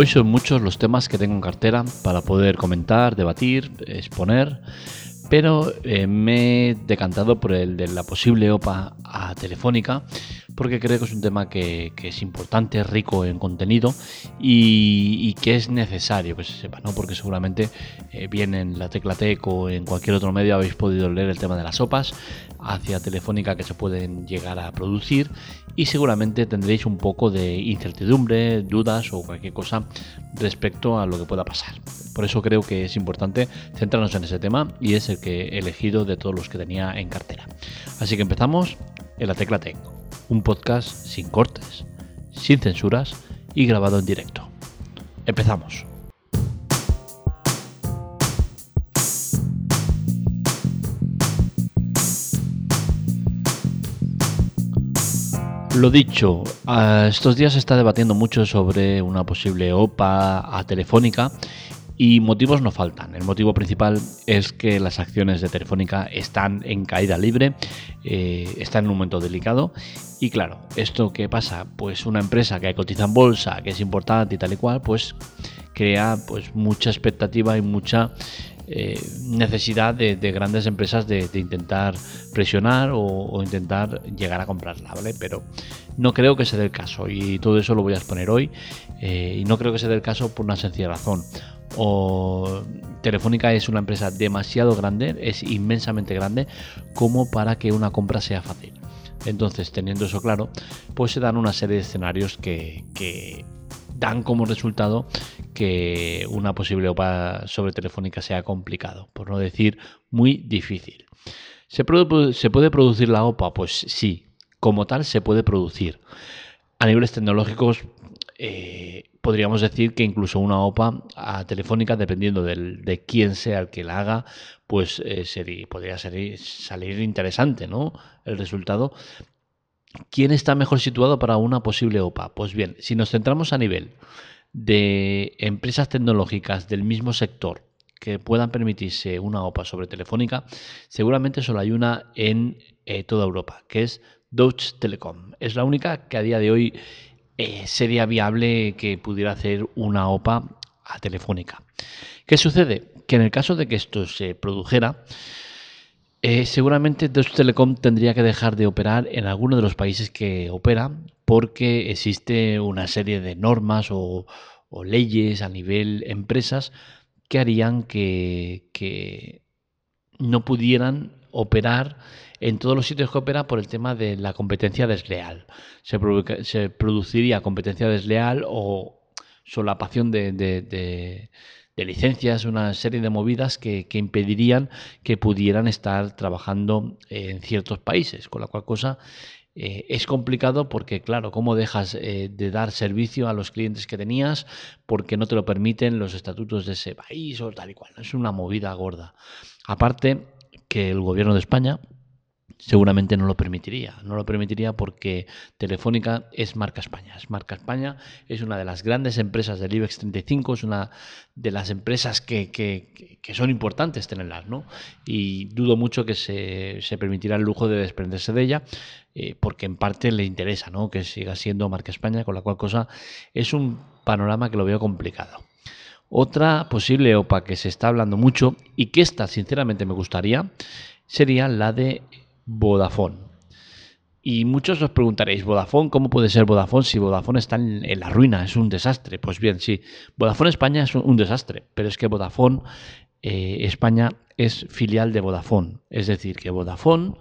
Hoy son muchos los temas que tengo en cartera para poder comentar, debatir, exponer, pero eh, me he decantado por el de la posible OPA a Telefónica porque creo que es un tema que, es importante, rico en contenido y, que es necesario que se sepa, ¿no? porque seguramente eh, bien en la Tecla Tech o en cualquier otro medio habéis podido leer el tema de las sopas hacia Telefónica que se pueden llegar a producir y seguramente tendréis un poco de incertidumbre, dudas o cualquier cosa respecto a lo que pueda pasar. Por eso creo que es importante centrarnos en ese tema y es el que he elegido de todos los que tenía en cartera. Así que empezamos en la Tecla Tech un podcast sin cortes, sin censuras y grabado en directo. Empezamos. Lo dicho, estos días se está debatiendo mucho sobre una posible OPA a Telefónica y motivos no faltan. El motivo principal es que las acciones de Telefónica están en caída libre, eh, están en un momento delicado. Y claro, ¿esto qué pasa? Pues una empresa que cotiza en bolsa, que es importante y tal y cual, pues crea pues mucha expectativa y mucha eh, necesidad de, grandes empresas de, intentar presionar o, intentar llegar a comprarla, ¿vale? Pero no creo que sea el caso y todo eso lo voy a exponer hoy eh, y no creo que sea el caso por una sencilla razón o Telefónica es una empresa demasiado grande, es inmensamente grande como para que una compra sea fácil. Entonces, teniendo eso claro, pues se dan una serie de escenarios que, dan como resultado que una posible OPA sobre Telefónica sea complicado, por no decir muy difícil. ¿Se puede, ¿Se puede producir la OPA? Pues sí, como tal se puede producir. A niveles tecnológicos eh, podríamos decir que incluso una OPA Telefónica, dependiendo de quién sea el que la haga, pues eh, podría salir interesante ¿no? el resultado. ¿Quién está mejor situado para una posible OPA? Pues bien, si nos centramos a nivel de empresas tecnológicas del mismo sector que puedan permitirse una OPA sobre Telefónica, seguramente solo hay una en eh, toda Europa, que es Deutsche Telekom. Es la única que a día de hoy eh, sería viable que pudiera hacer una OPA a Telefónica. ¿Qué sucede? Que en el caso de que esto se produjera, eh, seguramente Deutsche Telekom tendría que dejar de operar en alguno de los países que opera porque existe una serie de normas o, leyes a nivel empresas que harían que, no pudieran operar en todos los sitios que opera por el tema de la competencia desleal. Se, produciría competencia desleal o solapación de, de, licencias, una serie de movidas que, impedirían que pudieran estar trabajando en ciertos países, con la cual cosa eh, es complicado porque, claro, ¿cómo dejas eh, de dar servicio a los clientes que tenías porque no te lo permiten los estatutos de ese país o tal y cual? Es una movida gorda. Aparte que el gobierno de España seguramente no lo permitiría. No lo permitiría porque Telefónica es marca España. Es marca España, es una de las grandes empresas del IBEX 35, es una de las empresas que, que, son importantes tenerlas, ¿no? Y dudo mucho que se, se permitirá el lujo de desprenderse de ella, eh, porque en parte le interesa, ¿no? Que siga siendo marca España, con la cual cosa es un panorama que lo veo complicado. Otra posible OPA que se está hablando mucho y que esta sinceramente me gustaría sería la de Vodafone. Y muchos os preguntaréis, ¿Vodafone? ¿Cómo puede ser Vodafone si Vodafone está en, la ruina? Es un desastre. Pues bien, sí, Vodafone España es un, desastre, pero es que Vodafone eh, España es filial de Vodafone. Es decir, que Vodafone,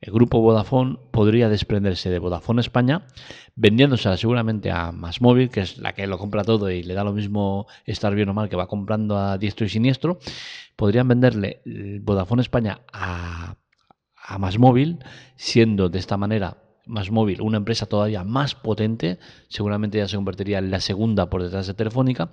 el grupo Vodafone, podría desprenderse de Vodafone España, vendiéndose seguramente a Masmóvil, que es la que lo compra todo y le da lo mismo estar bien o mal que va comprando a diestro y siniestro. Podrían venderle Vodafone España a a Más Móvil, siendo de esta manera Más Móvil una empresa todavía más potente, seguramente ya se convertiría en la segunda por detrás de Telefónica,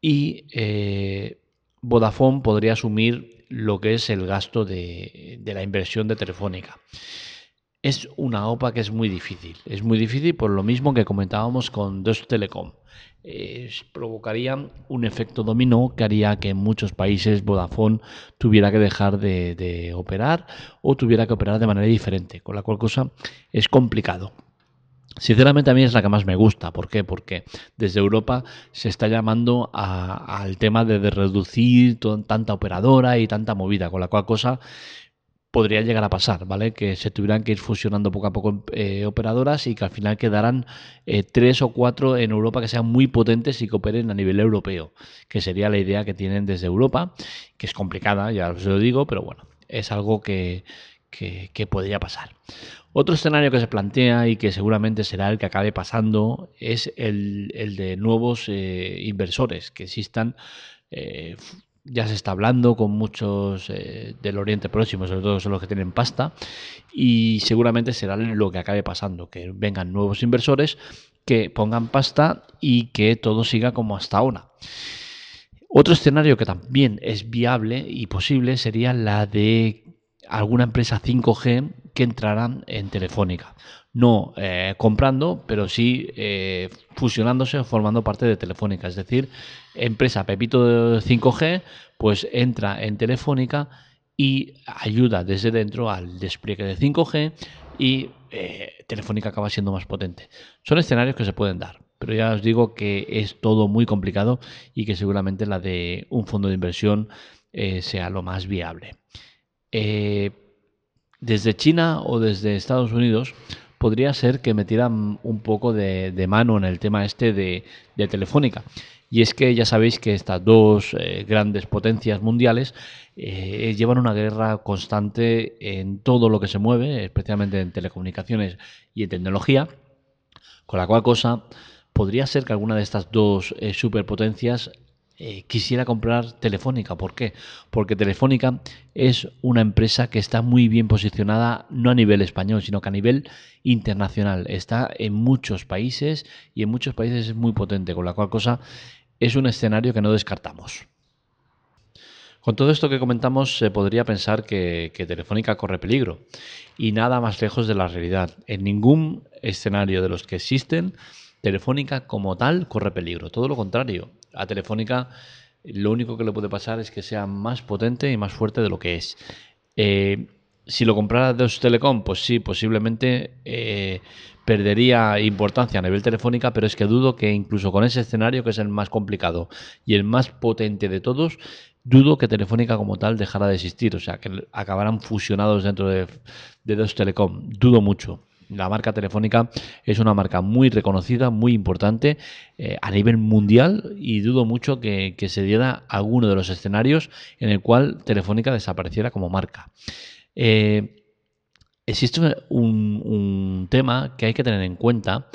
y eh, Vodafone podría asumir lo que es el gasto de, de la inversión de Telefónica. Es una OPA que es muy difícil, es muy difícil por lo mismo que comentábamos con Deutsche Telekom provocaría un efecto dominó que haría que en muchos países Vodafone tuviera que dejar de, operar o tuviera que operar de manera diferente, con la cual cosa es complicado. Sinceramente a mí es la que más me gusta. ¿Por qué? Porque desde Europa se está llamando al tema de, reducir tanta operadora y tanta movida, con la cual cosa podría llegar a pasar, ¿vale? Que se tuvieran que ir fusionando poco a poco eh, operadoras y que al final quedaran eh, tres o cuatro en Europa que sean muy potentes y que operen a nivel europeo, que sería la idea que tienen desde Europa, que es complicada, ya os lo digo, pero bueno, es algo que, que, podría pasar. Otro escenario que se plantea y que seguramente será el que acabe pasando es el, de nuevos eh, inversores que existan. Ya se está hablando con muchos eh, del Oriente Próximo, sobre todo son los que tienen pasta, y seguramente será lo que acabe pasando, que vengan nuevos inversores que pongan pasta y que todo siga como hasta ahora. Otro escenario que también es viable y posible sería la de alguna empresa 5G que entrará en Telefónica. No eh, comprando, pero sí eh, fusionándose o formando parte de Telefónica. Es decir, empresa Pepito 5G, pues entra en Telefónica y ayuda desde dentro al despliegue de 5G y eh, Telefónica acaba siendo más potente. Son escenarios que se pueden dar, pero ya os digo que es todo muy complicado y que seguramente la de un fondo de inversión sea lo más viable. Desde China o desde Estados Unidos podría ser que metieran un poco de, mano en el tema este de, Telefónica. Y es que ya sabéis que estas dos eh, grandes potencias mundiales eh, llevan una guerra constante en todo lo que se mueve, especialmente en telecomunicaciones y en tecnología, con la cual cosa podría ser que alguna de estas dos superpotencias eh, quisiera comprar Telefónica. ¿Por qué? Porque Telefónica es una empresa que está muy bien posicionada, no a nivel español, sino que a nivel internacional. Está en muchos países y en muchos países es muy potente, con la cual cosa es un escenario que no descartamos. Con todo esto que comentamos, se podría pensar que, que, Telefónica corre peligro y nada más lejos de la realidad. En ningún escenario de los que existen, Telefónica como tal corre peligro. Todo lo contrario, a Telefónica lo único que le puede pasar es que sea más potente y más fuerte de lo que es. Eh, si lo comprara Deutsche Telecom, pues sí, posiblemente eh, perdería importancia a nivel telefónica, pero es que dudo que incluso con ese escenario, que es el más complicado y el más potente de todos, dudo que Telefónica como tal dejara de existir, o sea, que acabaran fusionados dentro de, de Deutsche Telecom. Dudo mucho. La marca Telefónica es una marca muy reconocida, muy importante eh, a nivel mundial y dudo mucho que, se diera alguno de los escenarios en el cual Telefónica desapareciera como marca. Eh, existe un, un tema que hay que tener en cuenta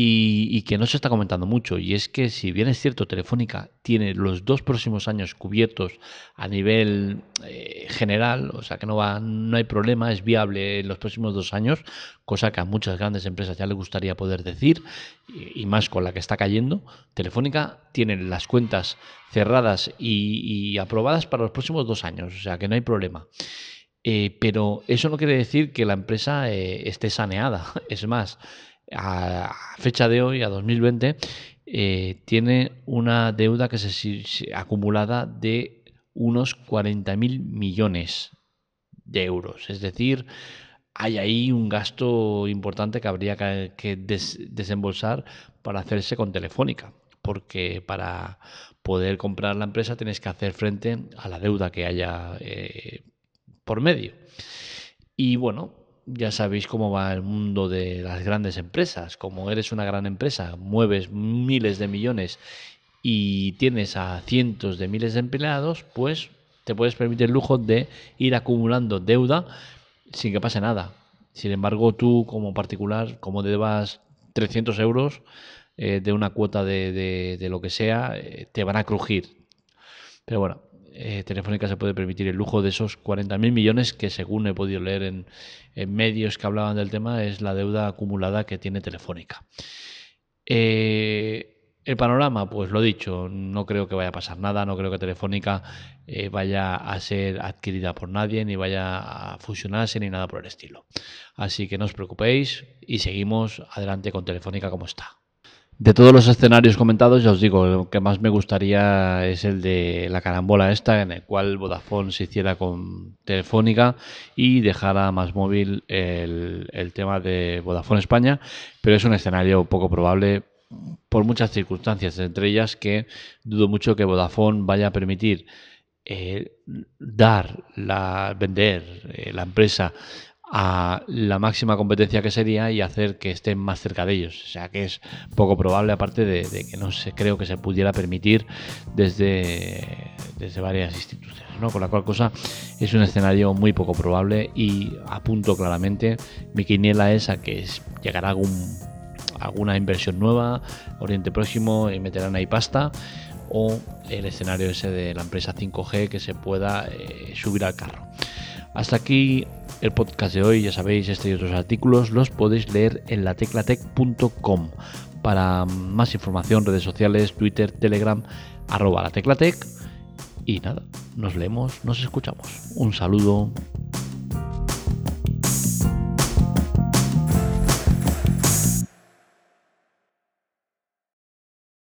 y, que no se está comentando mucho. Y es que si bien es cierto, Telefónica tiene los dos próximos años cubiertos a nivel eh, general, o sea que no, va, no hay problema, es viable en los próximos dos años, cosa que a muchas grandes empresas ya les gustaría poder decir, y, más con la que está cayendo, Telefónica tiene las cuentas cerradas y, aprobadas para los próximos dos años, o sea que no hay problema. Eh, pero eso no quiere decir que la empresa eh, esté saneada. Es más, a fecha de hoy, a 2020, eh, tiene una deuda que se, acumulada de unos 40.000 millones de euros. Es decir, hay ahí un gasto importante que habría que, desembolsar para hacerse con Telefónica, porque para poder comprar la empresa tienes que hacer frente a la deuda que haya eh, por medio. Y bueno, ya sabéis cómo va el mundo de las grandes empresas. Como eres una gran empresa, mueves miles de millones y tienes a cientos de miles de empleados, pues te puedes permitir el lujo de ir acumulando deuda sin que pase nada. Sin embargo, tú como particular, como debas 300 euros eh, de una cuota de, de, lo que sea, eh, te van a crujir. Pero bueno, eh, Telefónica se puede permitir el lujo de esos 40.000 millones que según he podido leer en, medios que hablaban del tema es la deuda acumulada que tiene Telefónica. Eh, el panorama, pues lo dicho, no creo que vaya a pasar nada, no creo que Telefónica eh, vaya a ser adquirida por nadie, ni vaya a fusionarse, ni nada por el estilo. Así que no os preocupéis y seguimos adelante con Telefónica como está. De todos los escenarios comentados, ya os digo, lo que más me gustaría es el de la carambola esta, en el cual Vodafone se hiciera con Telefónica y dejara más móvil el, tema de Vodafone España, pero es un escenario poco probable por muchas circunstancias, entre ellas que dudo mucho que Vodafone vaya a permitir eh, dar, la, vender eh, la empresa a la máxima competencia que sería y hacer que estén más cerca de ellos. O sea que es poco probable, aparte de, que no se creo que se pudiera permitir desde, desde varias instituciones. ¿no? Con la cual cosa es un escenario muy poco probable y apunto claramente, mi quiniela es a que llegará algún, alguna inversión nueva, Oriente Próximo, y meterán ahí pasta o el escenario ese de la empresa 5G que se pueda eh, subir al carro. Hasta aquí el podcast de hoy, ya sabéis, este y otros artículos los podéis leer en lateclatec.com. Para más información, redes sociales, Twitter, Telegram, arroba la teclatec. Y nada, nos leemos, nos escuchamos. Un saludo.